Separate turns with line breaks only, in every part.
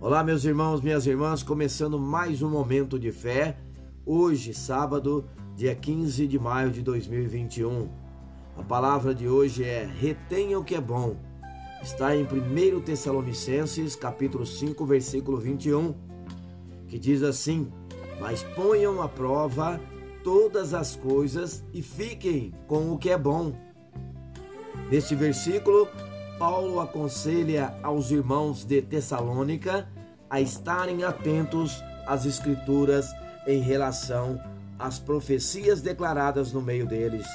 Olá, meus irmãos, minhas irmãs, começando mais um momento de fé. Hoje, sábado, dia 15 de maio de 2021. A palavra de hoje é: retenha o que é bom. Está em 1 Tessalonicenses, capítulo 5, versículo 21, que diz assim: Mas ponham à prova todas as coisas e fiquem com o que é bom. Neste versículo, Paulo aconselha aos irmãos de Tessalônica a estarem atentos às Escrituras em relação às profecias declaradas no meio deles.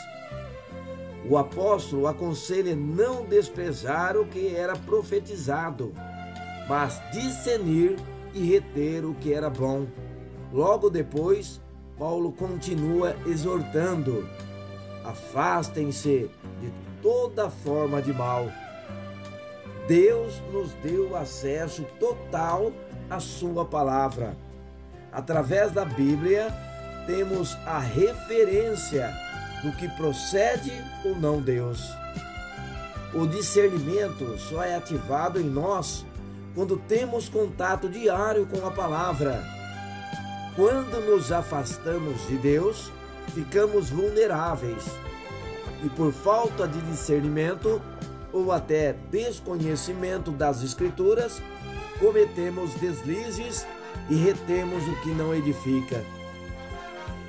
O apóstolo aconselha não desprezar o que era profetizado, mas discernir e reter o que era bom. Logo depois, Paulo continua exortando: afastem-se de toda forma de mal Deus nos deu acesso total à Sua palavra. Através da Bíblia, temos a referência do que procede ou não Deus. O discernimento só é ativado em nós quando temos contato diário com a palavra. Quando nos afastamos de Deus, ficamos vulneráveis e, por falta de discernimento, ou até desconhecimento das Escrituras, cometemos deslizes e retemos o que não edifica.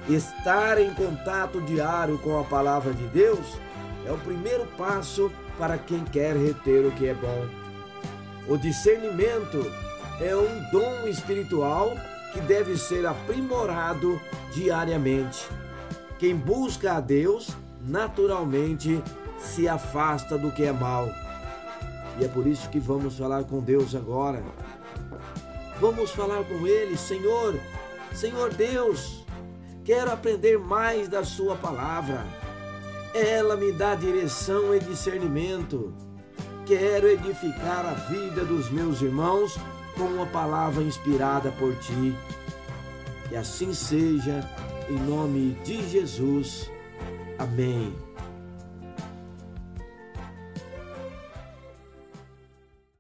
Estar em contato diário com a palavra de Deus é o primeiro passo para quem quer reter o que é bom. O discernimento é um dom espiritual que deve ser aprimorado diariamente. Quem busca a Deus, naturalmente se afasta do que é mal. E é por isso que vamos falar com Deus agora. Vamos falar com Ele, Senhor, Senhor Deus, quero aprender mais da Sua palavra. Ela me dá direção e discernimento. Quero edificar a vida dos meus irmãos com uma palavra inspirada por Ti. Que assim seja, em nome de Jesus. Amém.